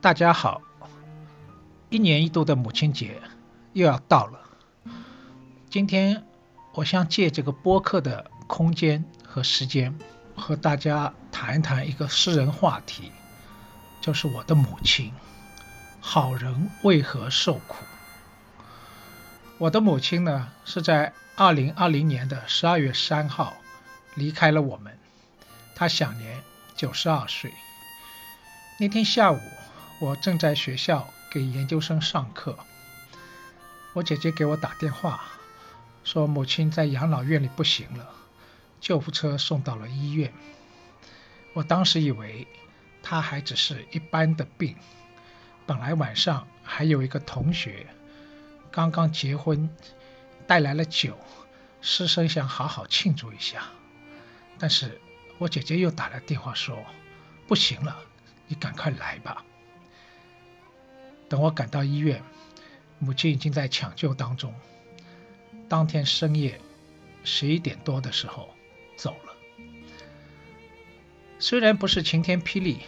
大家好，一年一度的母亲节又要到了。今天，我想借这个播客的空间和时间，和大家谈一谈一个私人话题，就是我的母亲。好人为何受苦？我的母亲呢，是在二零二零年的十二月三号离开了我们，她享年九十二岁。那天下午。我正在学校给研究生上课，我姐姐给我打电话，说母亲在养老院里不行了，救护车送到了医院。我当时以为她还只是一般的病，本来晚上还有一个同学刚刚结婚，带来了酒，师生想好好庆祝一下，但是我姐姐又打来电话说不行了，你赶快来吧。等我赶到医院，母亲已经在抢救当中。当天深夜十一点多的时候走了。虽然不是晴天霹雳，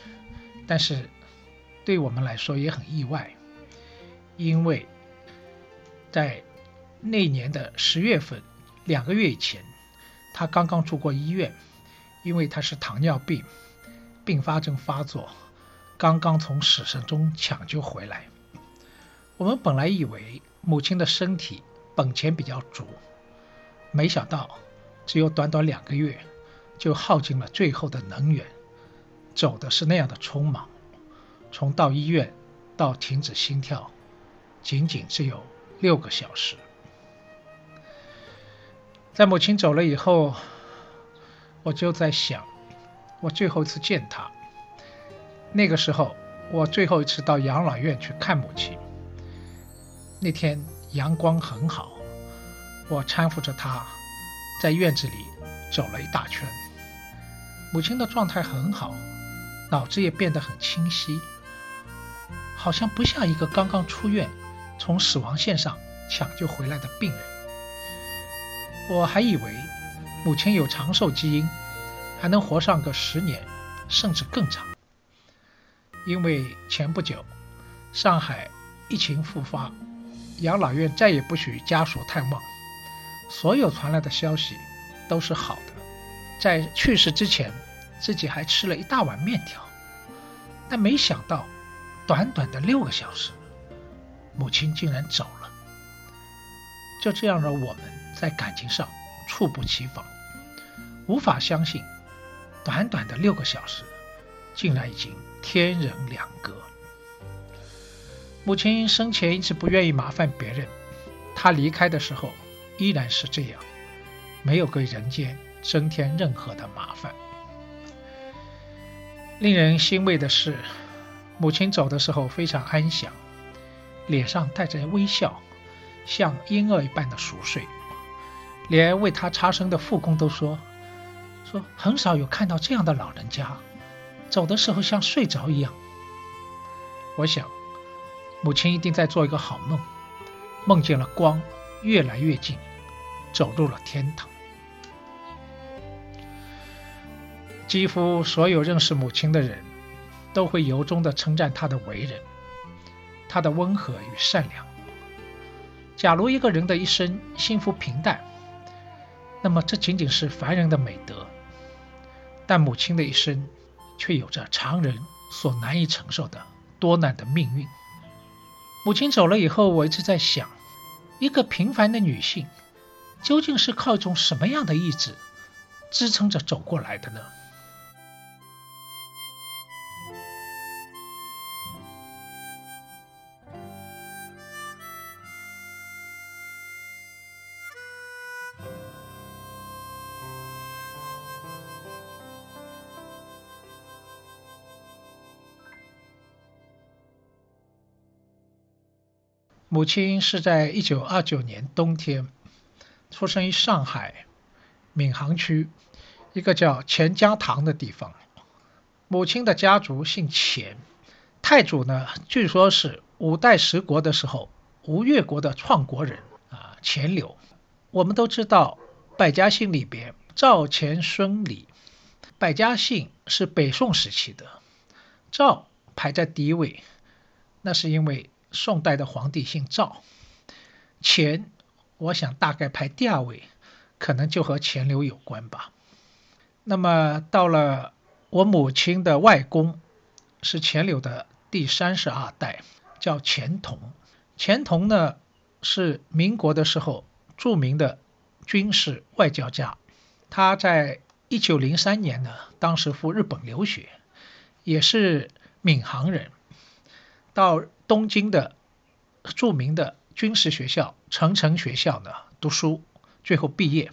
但是对我们来说也很意外，因为在那年的十月份，两个月以前，他刚刚住过医院，因为他是糖尿病，并发症发作。刚刚从死神中抢救回来，我们本来以为母亲的身体本钱比较足，没想到只有短短两个月就耗尽了最后的能源，走的是那样的匆忙，从到医院到停止心跳，仅仅只有六个小时。在母亲走了以后，我就在想，我最后一次见她。那个时候，我最后一次到养老院去看母亲。那天阳光很好，我搀扶着她在院子里走了一大圈。母亲的状态很好，脑子也变得很清晰，好像不像一个刚刚出院、从死亡线上抢救回来的病人。我还以为母亲有长寿基因，还能活上个十年，甚至更长。因为前不久，上海疫情复发，养老院再也不许家属探望，所有传来的消息都是好的。在去世之前，自己还吃了一大碗面条，但没想到，短短的六个小时，母亲竟然走了。就这样让我们在感情上猝不及防，无法相信，短短的六个小时。竟然已经天人两隔。母亲生前一直不愿意麻烦别人，她离开的时候依然是这样，没有给人间增添任何的麻烦。令人欣慰的是，母亲走的时候非常安详，脸上带着微笑，像婴儿一般的熟睡，连为他插身的护工都说，说很少有看到这样的老人家，走的时候像睡着一样。我想，母亲一定在做一个好梦，梦见了光越来越近，走入了天堂。几乎所有认识母亲的人，都会由衷地称赞她的为人，她的温和与善良。假如一个人的一生幸福平淡，那么这仅仅是凡人的美德；但母亲的一生，却有着常人所难以承受的多难的命运。母亲走了以后，我一直在想，一个平凡的女性，究竟是靠一种什么样的意志，支撑着走过来的呢？母亲是在一九二九年冬天出生于上海闵行区一个叫钱家塘的地方。母亲的家族姓钱，太祖呢，据说是五代十国的时候吴越国的创国人啊，钱柳。我们都知道百家姓里边赵、钱、孙、李，百家姓是北宋时期的，赵排在第一位，那是因为。宋代的皇帝姓赵，钱，我想大概排第二位，可能就和钱刘有关吧。那么到了我母亲的外公，是钱柳的第三十二代，叫钱同。钱同呢是民国的时候著名的军事外交家，他在一九零三年呢，当时赴日本留学，也是闵行人，到。东京的著名的军事学校成城学校呢读书，最后毕业。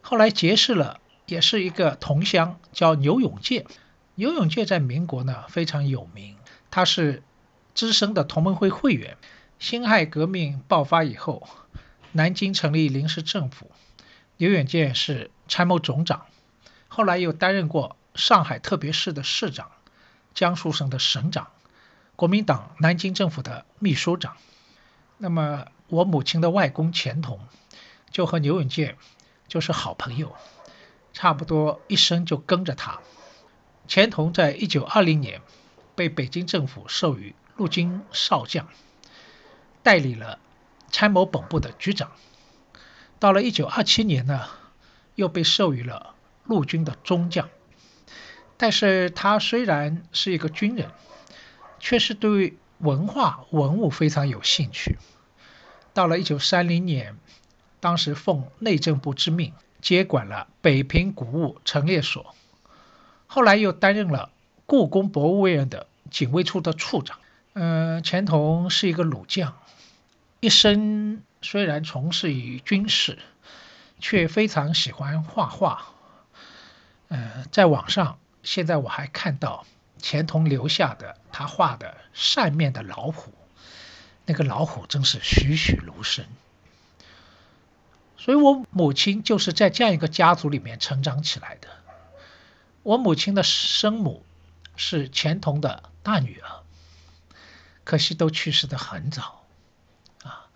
后来结识了，也是一个同乡，叫牛永健。牛永健在民国呢非常有名，他是资深的同盟会会员。辛亥革命爆发以后，南京成立临时政府，牛永健是参谋总长，后来又担任过上海特别市的市长，江苏省的省长。国民党南京政府的秘书长，那么我母亲的外公钱同就和牛永健就是好朋友，差不多一生就跟着他。钱同在一九二零年被北京政府授予陆军少将，代理了参谋本部的局长。到了一九二七年呢，又被授予了陆军的中将。但是他虽然是一个军人。却是对文化文物非常有兴趣。到了一九三零年，当时奉内政部之命接管了北平古物陈列所，后来又担任了故宫博物院的警卫处的处长。嗯，钱同是一个鲁将，一生虽然从事于军事，却非常喜欢画画。嗯，在网上现在我还看到。钱童留下的他画的扇面的老虎，那个老虎真是栩栩如生。所以我母亲就是在这样一个家族里面成长起来的。我母亲的生母是钱童的大女儿，可惜都去世的很早。啊，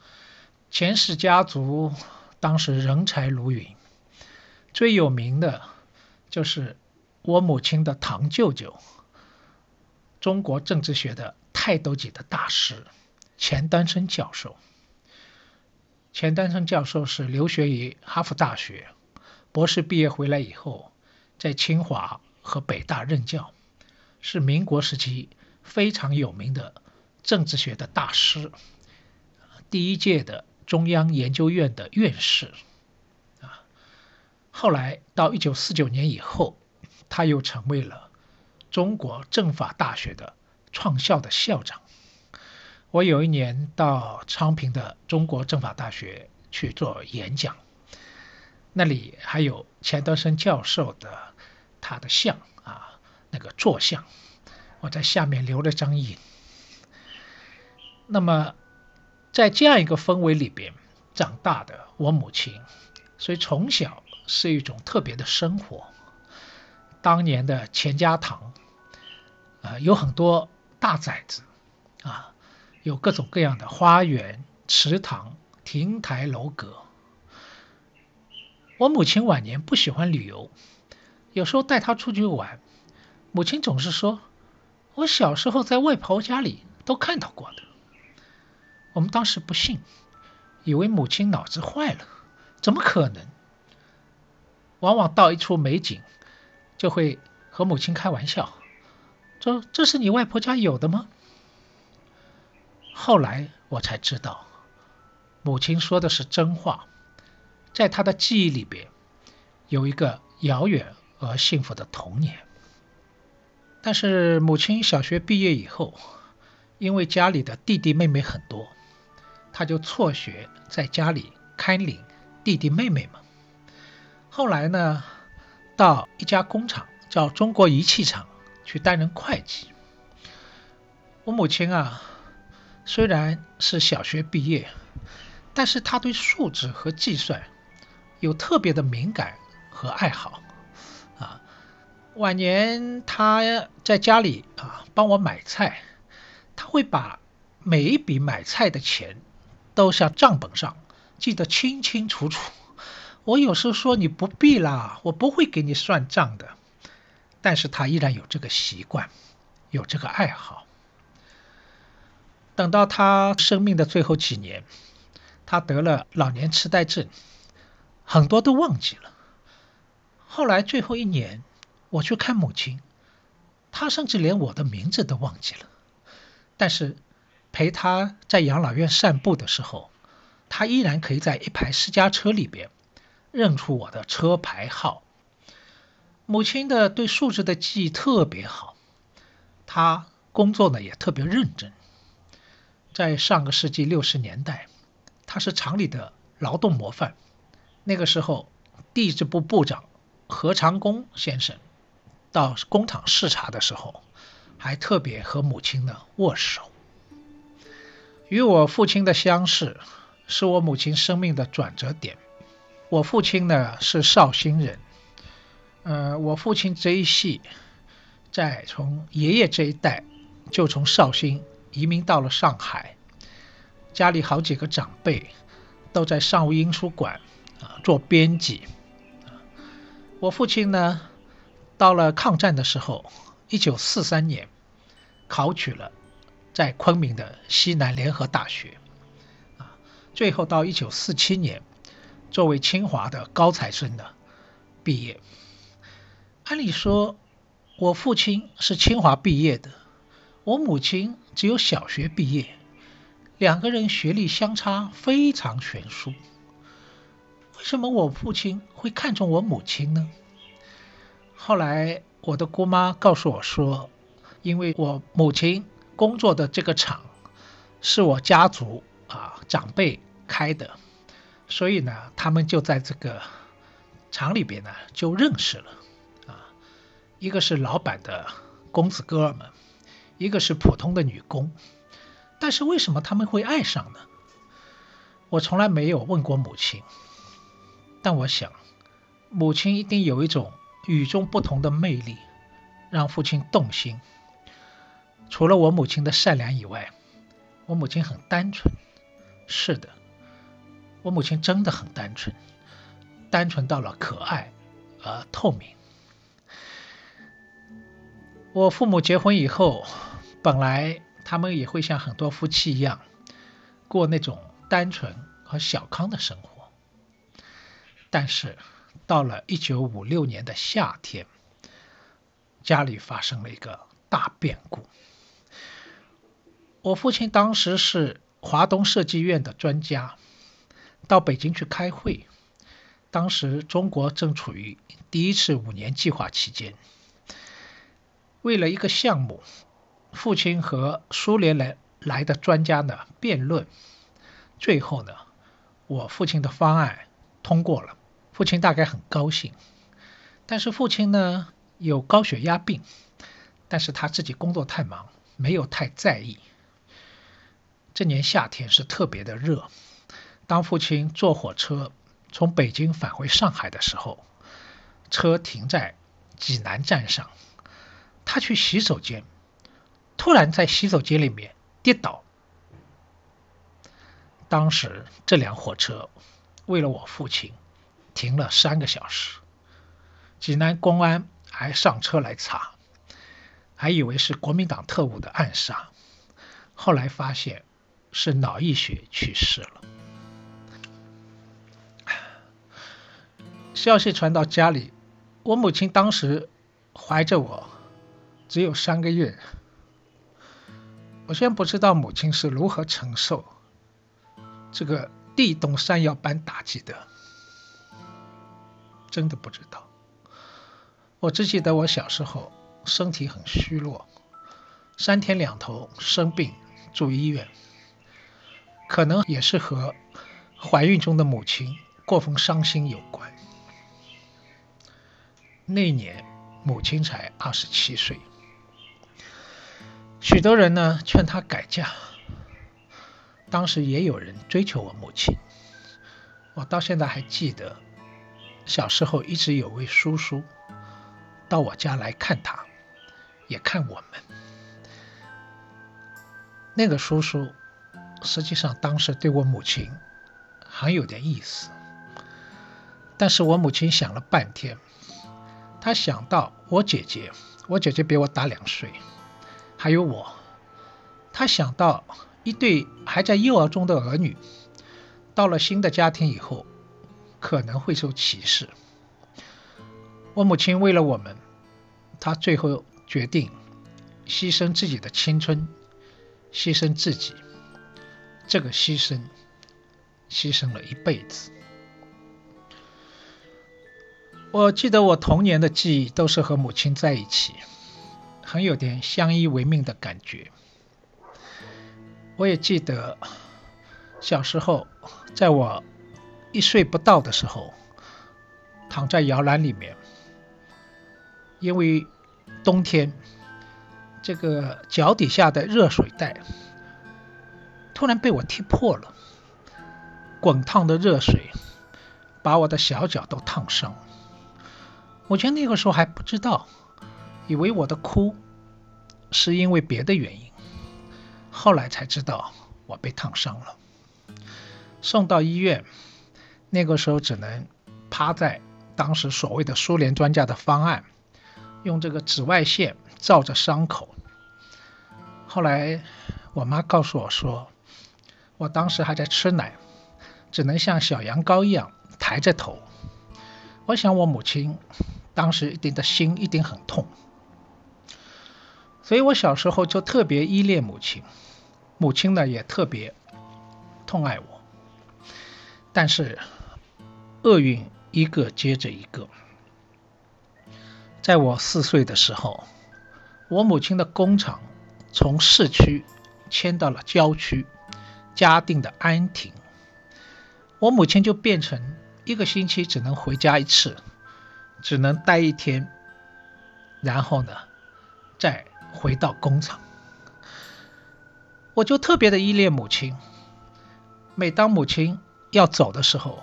钱氏家族当时人才如云，最有名的就是我母亲的堂舅舅。中国政治学的泰斗级的大师钱丹生教授。钱丹生教授是留学于哈佛大学，博士毕业回来以后，在清华和北大任教，是民国时期非常有名的政治学的大师，第一届的中央研究院的院士。啊，后来到一九四九年以后，他又成为了。中国政法大学的创校的校长，我有一年到昌平的中国政法大学去做演讲，那里还有钱德生教授的他的像啊，那个坐像，我在下面留了张影。那么在这样一个氛围里边长大的我母亲，所以从小是一种特别的生活。当年的钱家塘，啊，有很多大宅子，啊，有各种各样的花园、池塘、亭台楼阁。我母亲晚年不喜欢旅游，有时候带她出去玩，母亲总是说：“我小时候在外婆家里都看到过的。”我们当时不信，以为母亲脑子坏了，怎么可能？往往到一处美景。就会和母亲开玩笑，说：“这是你外婆家有的吗？”后来我才知道，母亲说的是真话，在她的记忆里边，有一个遥远而幸福的童年。但是母亲小学毕业以后，因为家里的弟弟妹妹很多，她就辍学在家里看领弟弟妹妹们。后来呢？到一家工厂，叫中国仪器厂去担任会计。我母亲啊，虽然是小学毕业，但是她对数字和计算有特别的敏感和爱好啊。晚年她在家里啊帮我买菜，她会把每一笔买菜的钱都向账本上记得清清楚楚。我有时候说你不必啦，我不会给你算账的。但是他依然有这个习惯，有这个爱好。等到他生命的最后几年，他得了老年痴呆症，很多都忘记了。后来最后一年，我去看母亲，他甚至连我的名字都忘记了。但是陪他在养老院散步的时候，他依然可以在一排私家车里边。认出我的车牌号。母亲的对数字的记忆特别好，她工作呢也特别认真。在上个世纪六十年代，她是厂里的劳动模范。那个时候，地质部部长何长工先生到工厂视察的时候，还特别和母亲呢握手。与我父亲的相识，是我母亲生命的转折点。我父亲呢是绍兴人，呃，我父亲这一系在从爷爷这一代就从绍兴移民到了上海，家里好几个长辈都在商务印书馆啊做编辑。我父亲呢到了抗战的时候，一九四三年考取了在昆明的西南联合大学，啊，最后到一九四七年。作为清华的高材生的毕业，按理说，我父亲是清华毕业的，我母亲只有小学毕业，两个人学历相差非常悬殊。为什么我父亲会看中我母亲呢？后来我的姑妈告诉我说，因为我母亲工作的这个厂是我家族啊长辈开的。所以呢，他们就在这个厂里边呢就认识了，一个是老板的公子哥们，一个是普通的女工，但是为什么他们会爱上呢？我从来没有问过母亲，但我想，母亲一定有一种与众不同的魅力，让父亲动心。除了我母亲的善良以外，我母亲很单纯，是的。我母亲真的很单纯，单纯到了可爱而透明。我父母结婚以后，本来他们也会像很多夫妻一样，过那种单纯和小康的生活。但是到了一九五六年的夏天，家里发生了一个大变故。我父亲当时是华东设计院的专家。到北京去开会，当时中国正处于第一次五年计划期间。为了一个项目，父亲和苏联来来的专家呢辩论，最后呢，我父亲的方案通过了。父亲大概很高兴，但是父亲呢有高血压病，但是他自己工作太忙，没有太在意。这年夏天是特别的热。当父亲坐火车从北京返回上海的时候，车停在济南站上，他去洗手间，突然在洗手间里面跌倒。当时这辆火车为了我父亲停了三个小时，济南公安还上车来查，还以为是国民党特务的暗杀，后来发现是脑溢血去世了。消息传到家里，我母亲当时怀着我只有三个月。我先不知道母亲是如何承受这个地动山摇般打击的，真的不知道。我只记得我小时候身体很虚弱，三天两头生病住医院，可能也是和怀孕中的母亲过分伤心有关。那年母亲才二十七岁，许多人呢劝他改嫁。当时也有人追求我母亲，我到现在还记得，小时候一直有位叔叔到我家来看他，也看我们。那个叔叔实际上当时对我母亲很有点意思，但是我母亲想了半天。他想到我姐姐，我姐姐比我大两岁，还有我。他想到一对还在幼儿中的儿女，到了新的家庭以后，可能会受歧视。我母亲为了我们，她最后决定牺牲自己的青春，牺牲自己。这个牺牲，牺牲了一辈子。我记得我童年的记忆都是和母亲在一起，很有点相依为命的感觉。我也记得小时候，在我一岁不到的时候，躺在摇篮里面，因为冬天，这个脚底下的热水袋突然被我踢破了，滚烫的热水把我的小脚都烫伤。我觉得那个时候还不知道，以为我的哭是因为别的原因，后来才知道我被烫伤了，送到医院。那个时候只能趴在当时所谓的苏联专家的方案，用这个紫外线照着伤口。后来我妈告诉我说，我当时还在吃奶，只能像小羊羔一样抬着头。我想我母亲。当时一定的心一定很痛，所以我小时候就特别依恋母亲，母亲呢也特别痛爱我。但是厄运一个接着一个，在我四岁的时候，我母亲的工厂从市区迁到了郊区嘉定的安亭，我母亲就变成一个星期只能回家一次。只能待一天，然后呢，再回到工厂。我就特别的依恋母亲。每当母亲要走的时候，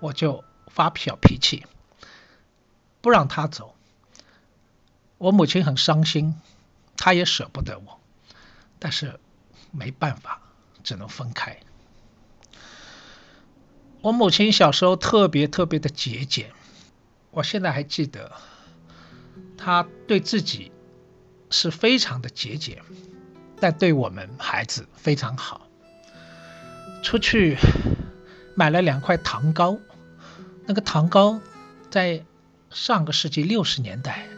我就发小脾气，不让她走。我母亲很伤心，她也舍不得我，但是没办法，只能分开。我母亲小时候特别特别的节俭。我现在还记得，她对自己是非常的节俭，但对我们孩子非常好。出去买了两块糖糕，那个糖糕在上个世纪六十年代，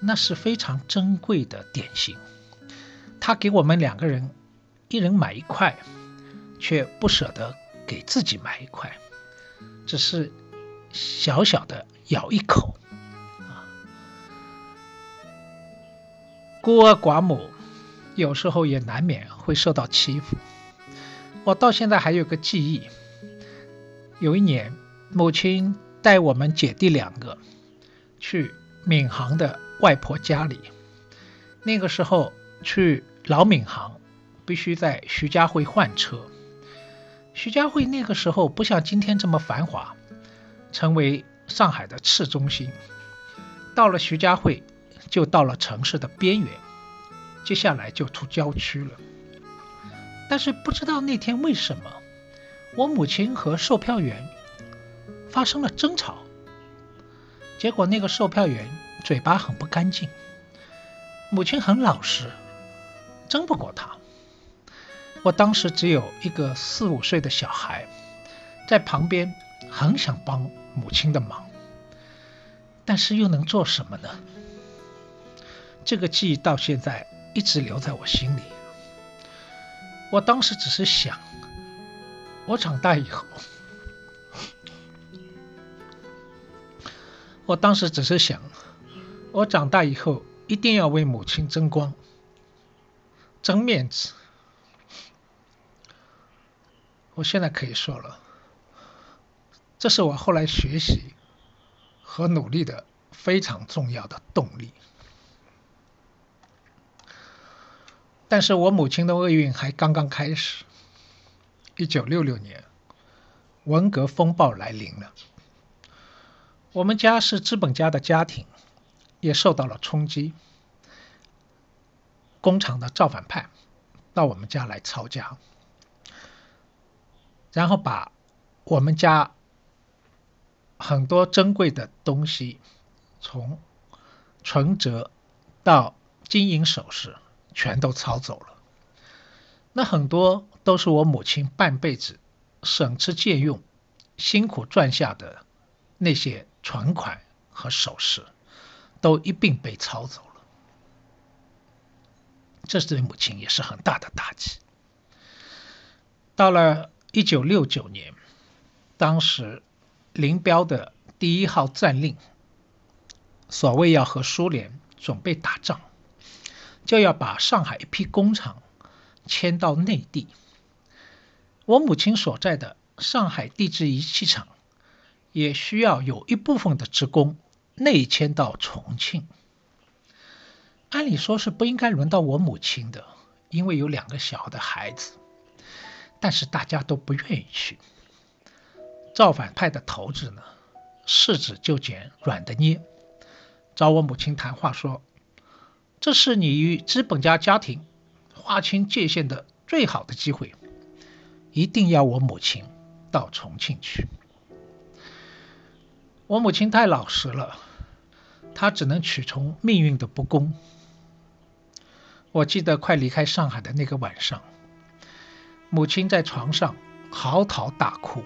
那是非常珍贵的点心。他给我们两个人一人买一块，却不舍得给自己买一块，只是小小的。咬一口，孤儿寡母有时候也难免会受到欺负。我到现在还有个记忆，有一年母亲带我们姐弟两个去闵行的外婆家里，那个时候去老闵行必须在徐家汇换车。徐家汇那个时候不像今天这么繁华。成为上海的次中心。到了徐家汇，就到了城市的边缘，接下来就出郊区了。但是不知道那天为什么，我母亲和售票员发生了争吵。结果那个售票员嘴巴很不干净，母亲很老实，争不过他。我当时只有一个四五岁的小孩，在旁边很想帮母亲的忙，但是又能做什么呢？这个记忆到现在一直留在我心里。我当时只是想，我长大以后。我当时只是想，我长大以后一定要为母亲争光、争面子。我现在可以说了，这是我后来学习和努力的非常重要的动力。但是我母亲的厄运还刚刚开始。一九六六年，文革风暴来临了。我们家是资本家的家庭，也受到了冲击。工厂的造反派到我们家来抄家，然后把我们家很多珍贵的东西，从存折到金银首饰，全都抄走了。那很多都是我母亲半辈子省吃俭用、辛苦赚下的那些。存款和首饰都一并被抄走了，这对母亲也是很大的打击。到了一九六九年，当时林彪的第一号战令，所谓要和苏联准备打仗，就要把上海一批工厂迁到内地。我母亲所在的上海地质仪器厂。也需要有一部分的职工内迁到重庆。按理说是不应该轮到我母亲的，因为有两个小的孩子。但是大家都不愿意去。造反派的头子呢，柿子就捡软的捏，找我母亲谈话说：“这是你与资本家家庭划清界限的最好的机会，一定要我母亲到重庆去。”我母亲太老实了，她只能屈从命运的不公。我记得快离开上海的那个晚上，母亲在床上嚎啕大哭，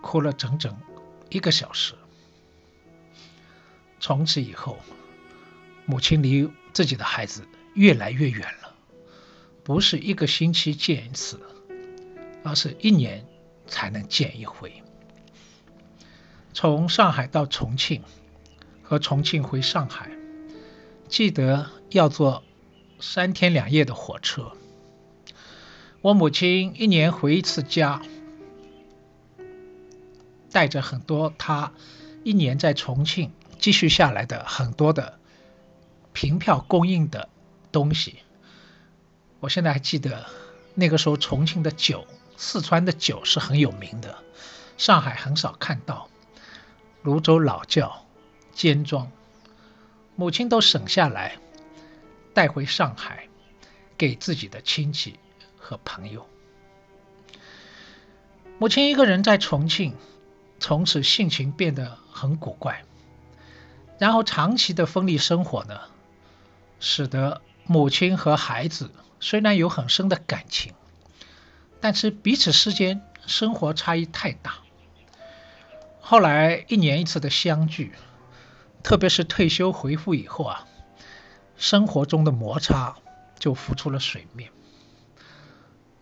哭了整整一个小时。从此以后，母亲离自己的孩子越来越远了，不是一个星期见一次，而是一年才能见一回。从上海到重庆，和重庆回上海，记得要坐三天两夜的火车。我母亲一年回一次家，带着很多她一年在重庆积蓄下来的很多的凭票供应的东西。我现在还记得那个时候重庆的酒，四川的酒是很有名的，上海很少看到。泸州老窖、尖庄，母亲都省下来带回上海，给自己的亲戚和朋友。母亲一个人在重庆，从此性情变得很古怪。然后长期的分离生活呢，使得母亲和孩子虽然有很深的感情，但是彼此之间生活差异太大。后来一年一次的相聚，特别是退休回复以后啊，生活中的摩擦就浮出了水面，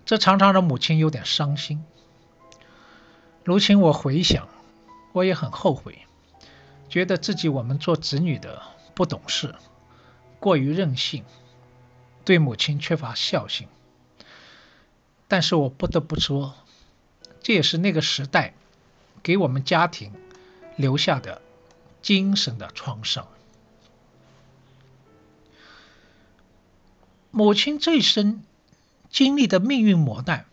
这常常让母亲有点伤心。如今我回想，我也很后悔，觉得自己我们做子女的不懂事，过于任性，对母亲缺乏孝心。但是我不得不说，这也是那个时代。给我们家庭留下的精神的创伤。母亲这一生经历的命运磨难，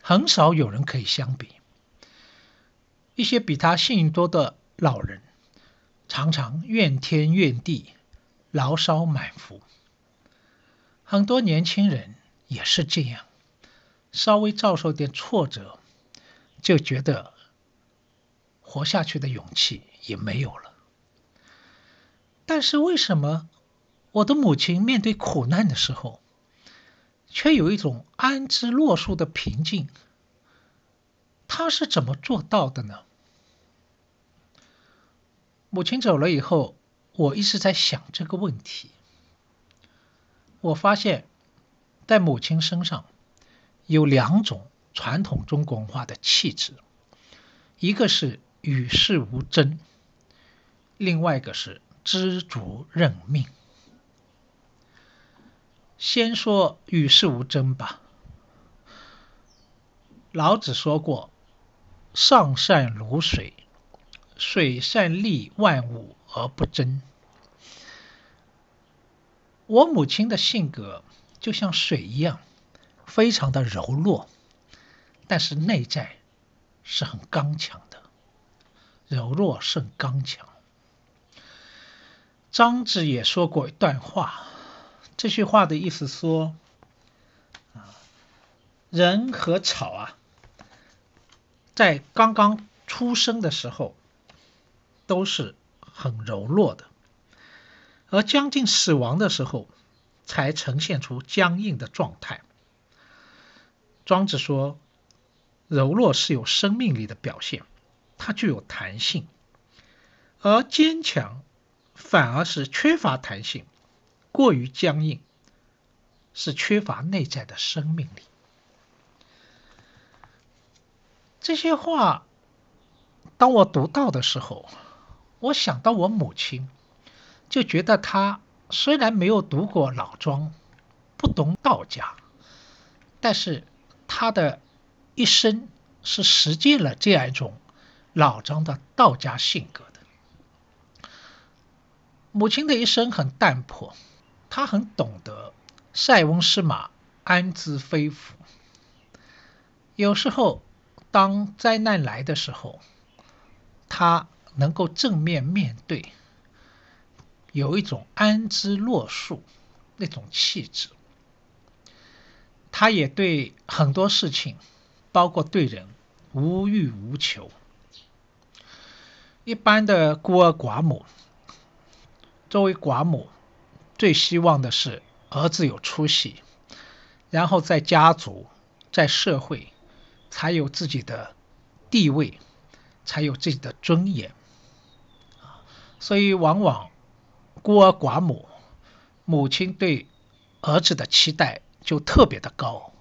很少有人可以相比。一些比他幸运多的老人，常常怨天怨地，牢骚满腹。很多年轻人也是这样，稍微遭受点挫折，就觉得活下去的勇气也没有了。但是为什么我的母亲面对苦难的时候，却有一种安之若素的平静？她是怎么做到的呢？母亲走了以后，我一直在想这个问题。我发现，在母亲身上有两种传统中国文化的气质，一个是与世无争，另外一个是知足认命。先说与世无争吧。老子说过：“上善如水，水善利万物而不争。”我母亲的性格就像水一样，非常的柔弱，但是内在是很刚强的。柔弱胜刚强。张子也说过一段话，这句话的意思说：啊，人和草啊，在刚刚出生的时候都是很柔弱的。而将近死亡的时候，才呈现出僵硬的状态。庄子说：“柔弱是有生命力的表现，它具有弹性；而坚强反而是缺乏弹性，过于僵硬，是缺乏内在的生命力。”这些话，当我读到的时候，我想到我母亲。就觉得她虽然没有读过老庄，不懂道家，但是她的一生是实践了这样一种老庄的道家性格的。母亲的一生很淡泊，她很懂得塞翁失马安知非福。有时候当灾难来的时候，她能够正面面对。有一种安之若素那种气质，他也对很多事情，包括对人无欲无求。一般的孤儿寡母，作为寡母，最希望的是儿子有出息，然后在家族、在社会才有自己的地位，才有自己的尊严。所以往往。孤儿寡母，母亲对儿子的期待就特别的高，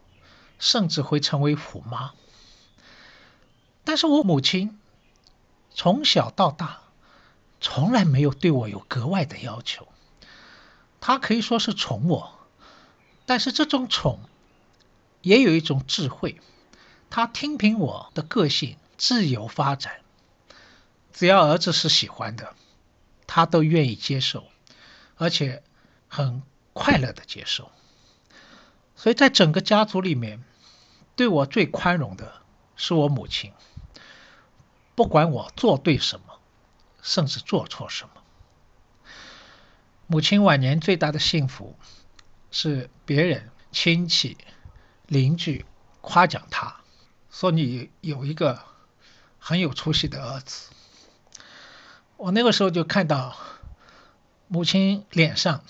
甚至会成为虎妈。但是我母亲从小到大，从来没有对我有格外的要求。她可以说是宠我，但是这种宠也有一种智慧。她听凭我的个性自由发展，只要儿子是喜欢的。他都愿意接受，而且很快乐的接受。所以在整个家族里面，对我最宽容的是我母亲。不管我做对什么，甚至做错什么，母亲晚年最大的幸福是别人、亲戚、邻居夸奖他，说你有一个很有出息的儿子。我那个时候就看到母亲脸上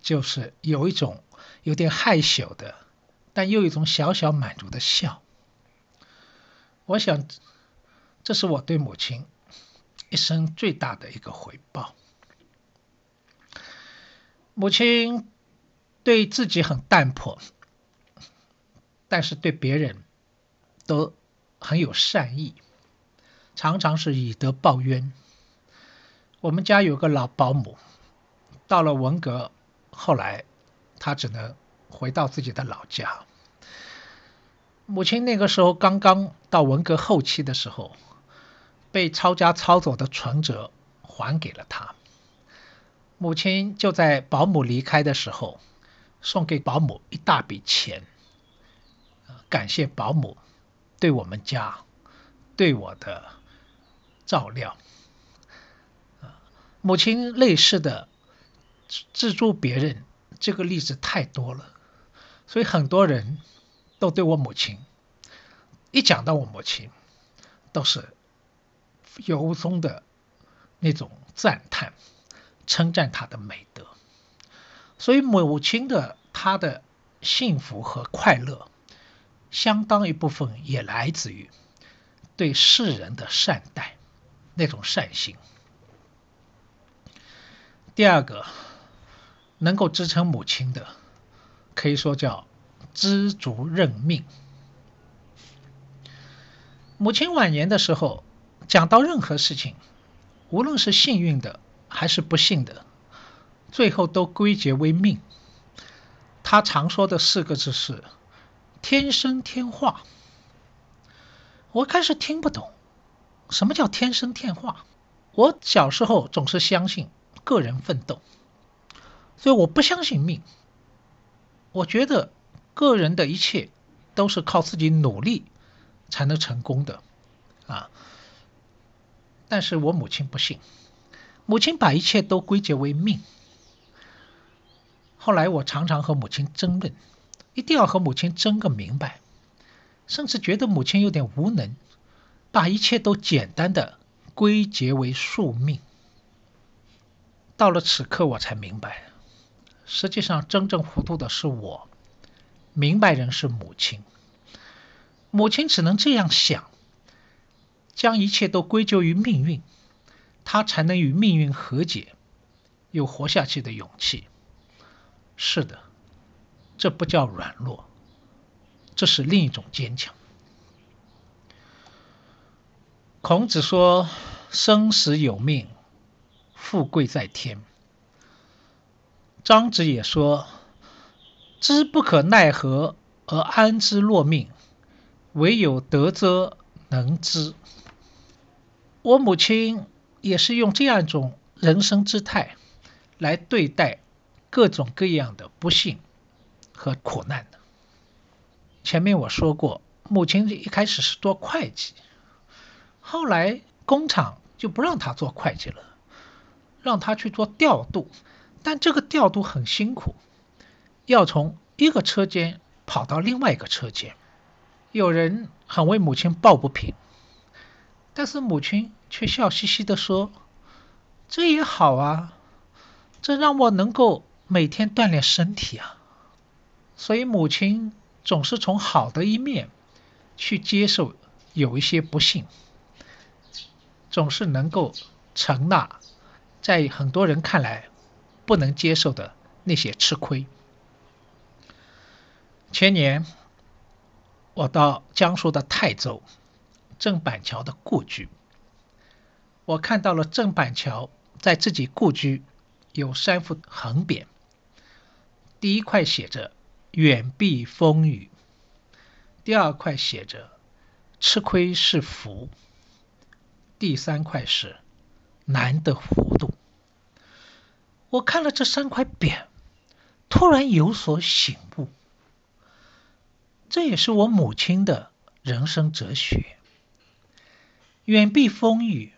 就是有一种有点害羞的，但又一种小小满足的笑。我想，这是我对母亲一生最大的一个回报。母亲对自己很淡泊，但是对别人都很有善意，常常是以德报怨。我们家有个老保姆，到了文革，后来他只能回到自己的老家。母亲那个时候刚刚到文革后期的时候，被抄家抄走的存折还给了他。母亲就在保姆离开的时候，送给保姆一大笔钱，感谢保姆对我们家、对我的照料。母亲类似的资助别人，这个例子太多了，所以很多人都对我母亲一讲到我母亲，都是由衷的那种赞叹，称赞她的美德。所以母亲的她的幸福和快乐，相当一部分也来自于对世人的善待，那种善心。第二个能够支撑母亲的，可以说叫知足认命。母亲晚年的时候，讲到任何事情，无论是幸运的还是不幸的，最后都归结为命。他常说的四个字是“天生天化”。我开始听不懂，什么叫“天生天化”？我小时候总是相信。个人奋斗，所以我不相信命。我觉得个人的一切都是靠自己努力才能成功的，啊！但是我母亲不信，母亲把一切都归结为命。后来我常常和母亲争论，一定要和母亲争个明白，甚至觉得母亲有点无能，把一切都简单的归结为宿命。到了此刻，我才明白，实际上真正糊涂的是我，明白人是母亲。母亲只能这样想，将一切都归咎于命运，她才能与命运和解，有活下去的勇气。是的，这不叫软弱，这是另一种坚强。孔子说：“生死有命。”富贵在天。张子也说：“知不可奈何而安之若命，唯有得则能知。”我母亲也是用这样一种人生姿态来对待各种各样的不幸和苦难的。前面我说过，母亲一开始是做会计，后来工厂就不让她做会计了。让他去做调度，但这个调度很辛苦，要从一个车间跑到另外一个车间。有人很为母亲抱不平，但是母亲却笑嘻嘻地说：“这也好啊，这让我能够每天锻炼身体啊。”所以母亲总是从好的一面去接受有一些不幸，总是能够承纳。在很多人看来不能接受的那些吃亏。前年我到江苏的泰州郑板桥的故居，我看到了郑板桥在自己故居有三幅横匾，第一块写着“远避风雨”，第二块写着“吃亏是福”，第三块是。难的弧度。我看了这三块匾，突然有所醒悟。这也是我母亲的人生哲学。远避风雨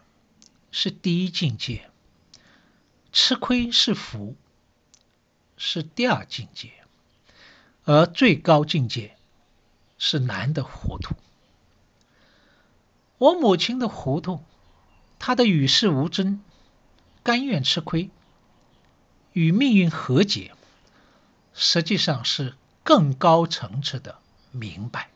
是第一境界，吃亏是福是第二境界，而最高境界是难的糊涂。我母亲的糊涂。他的与世无争，甘愿吃亏，与命运和解，实际上是更高层次的明白。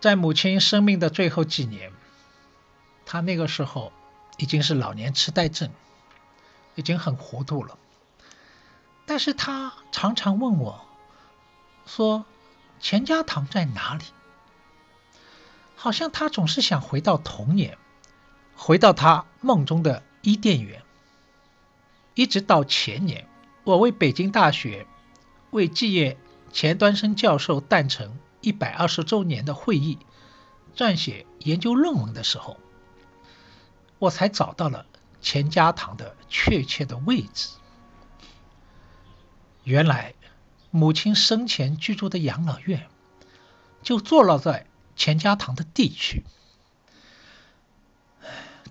在母亲生命的最后几年，他那个时候已经是老年痴呆症，已经很糊涂了。但是他常常问我，说：“钱家堂在哪里？”好像他总是想回到童年，回到他梦中的伊甸园。一直到前年，我为北京大学为纪念钱端升教授诞辰一百二十周年的会议撰写研究论文的时候，我才找到了钱家堂的确切的位置。原来，母亲生前居住的养老院就坐落在。钱家塘的地区。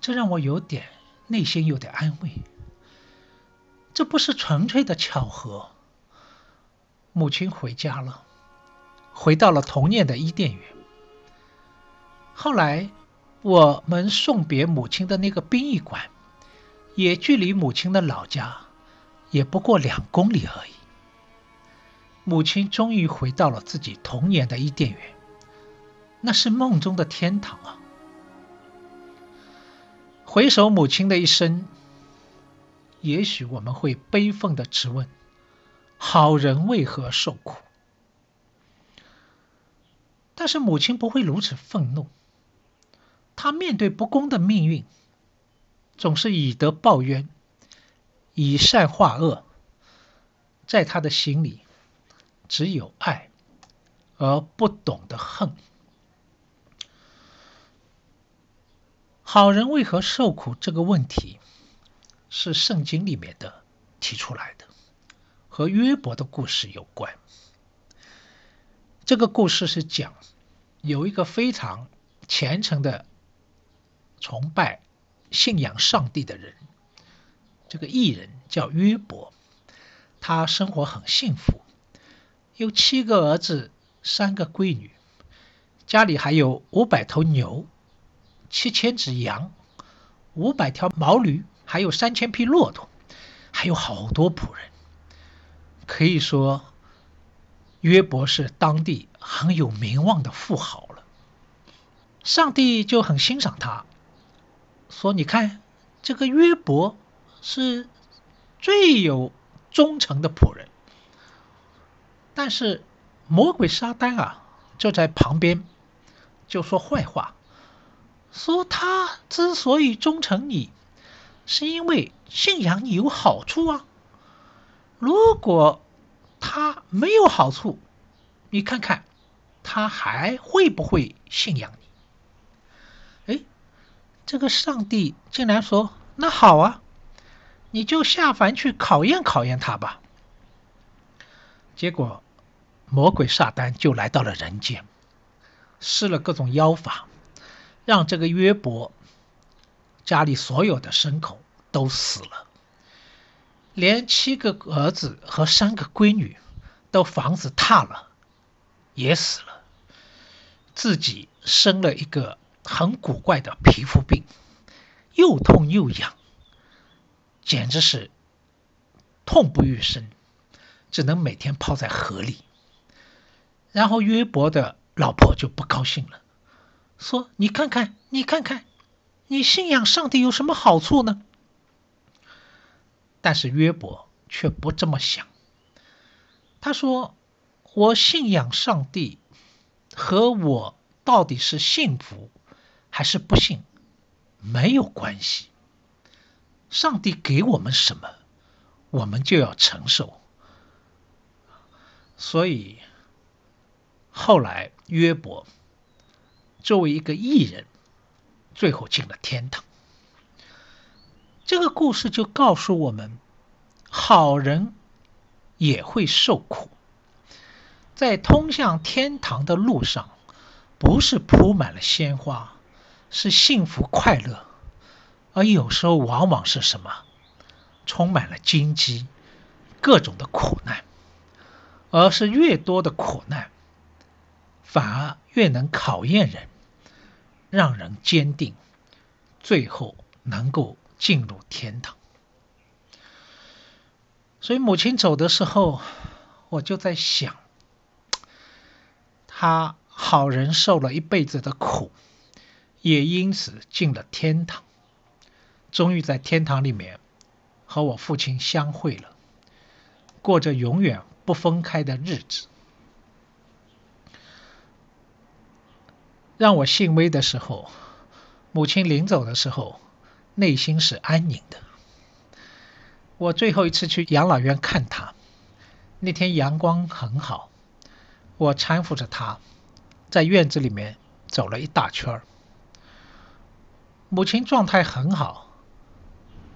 这让我有点内心有点安慰。这不是纯粹的巧合。母亲回家了，回到了童年的伊甸园。后来，我们送别母亲的那个殡仪馆，也距离母亲的老家也不过两公里而已。母亲终于回到了自己童年的伊甸园，那是梦中的天堂啊！回首母亲的一生，也许我们会悲愤的质问：好人为何受苦？但是母亲不会如此愤怒。她面对不公的命运，总是以德报怨，以善化恶。在她的心里，只有爱，而不懂得恨。好人为何受苦这个问题，是圣经里面的提出来的，和约伯的故事有关。这个故事是讲有一个非常虔诚的。崇拜、信仰上帝的人，这个艺人叫约伯，他生活很幸福，有七个儿子，三个闺女，家里还有五百头牛，七千只羊，五百条毛驴，还有三千匹骆驼，还有好多仆人。可以说，约伯是当地很有名望的富豪了。上帝就很欣赏他。说：“你看，这个约伯是最有忠诚的仆人，但是魔鬼撒旦啊，就在旁边就说坏话，说他之所以忠诚你，是因为信仰你有好处啊。如果他没有好处，你看看他还会不会信仰你？”哎这个上帝竟然说：“那好啊，你就下凡去考验考验他吧。”结果，魔鬼撒旦就来到了人间，施了各种妖法，让这个约伯家里所有的牲口都死了，连七个儿子和三个闺女都房子塌了，也死了，自己生了一个。很古怪的皮肤病，又痛又痒，简直是痛不欲生，只能每天泡在河里。然后约伯的老婆就不高兴了，说：“你看看，你看看，你信仰上帝有什么好处呢？”但是约伯却不这么想，他说：“我信仰上帝，和我到底是幸福。”还是不信，没有关系。上帝给我们什么，我们就要承受。所以后来约伯作为一个艺人，最后进了天堂。这个故事就告诉我们，好人也会受苦，在通向天堂的路上，不是铺满了鲜花。是幸福快乐，而有时候往往是什么？充满了荆棘，各种的苦难。而是越多的苦难，反而越能考验人，让人坚定，最后能够进入天堂。所以母亲走的时候，我就在想，他好人受了一辈子的苦。也因此进了天堂，终于在天堂里面和我父亲相会了，过着永远不分开的日子。让我欣慰的时候，母亲临走的时候，内心是安宁的。我最后一次去养老院看她，那天阳光很好，我搀扶着她，在院子里面走了一大圈儿。母亲状态很好，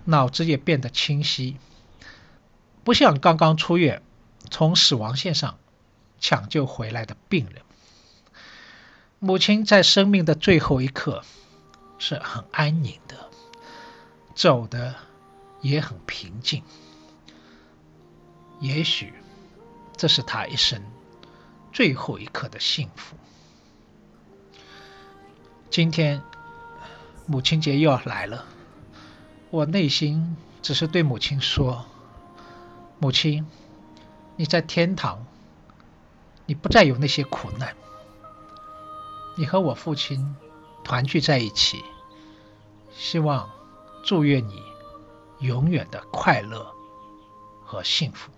脑子也变得清晰，不像刚刚出院、从死亡线上抢救回来的病人。母亲在生命的最后一刻是很安宁的，走的也很平静。也许这是她一生最后一刻的幸福。今天母亲节又要来了，我内心只是对母亲说：“母亲，你在天堂，你不再有那些苦难。”你和我父亲团聚在一起，希望祝愿你永远的快乐和幸福。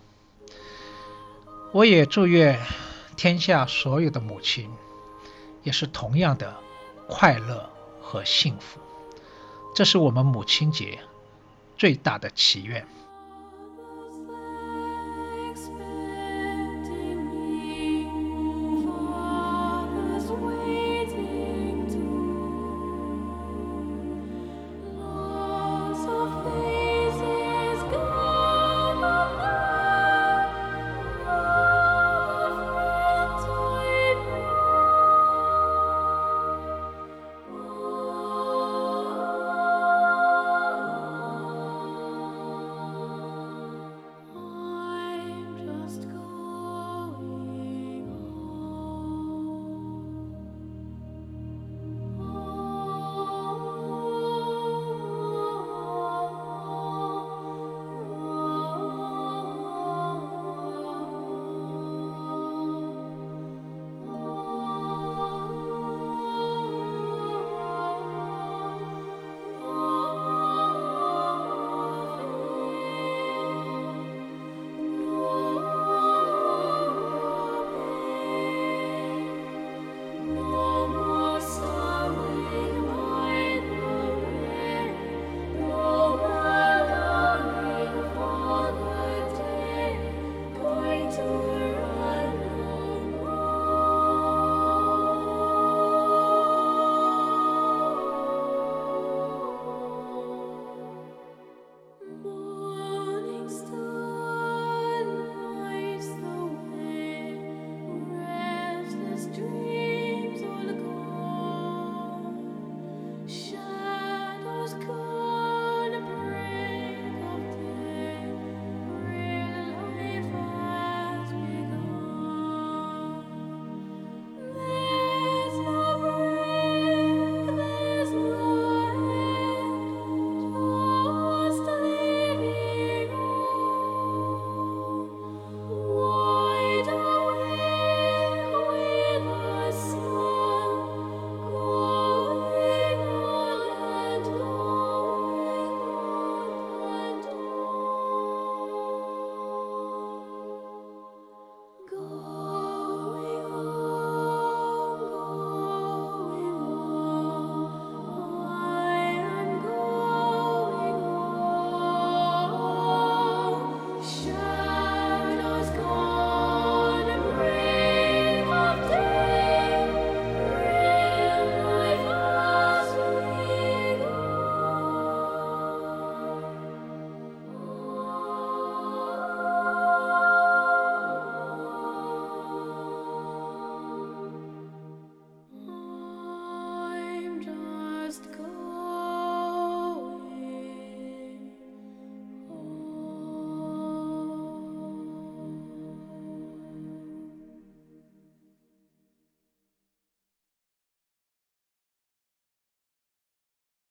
我也祝愿天下所有的母亲也是同样的快乐和幸福。这是我们母亲节最大的祈愿。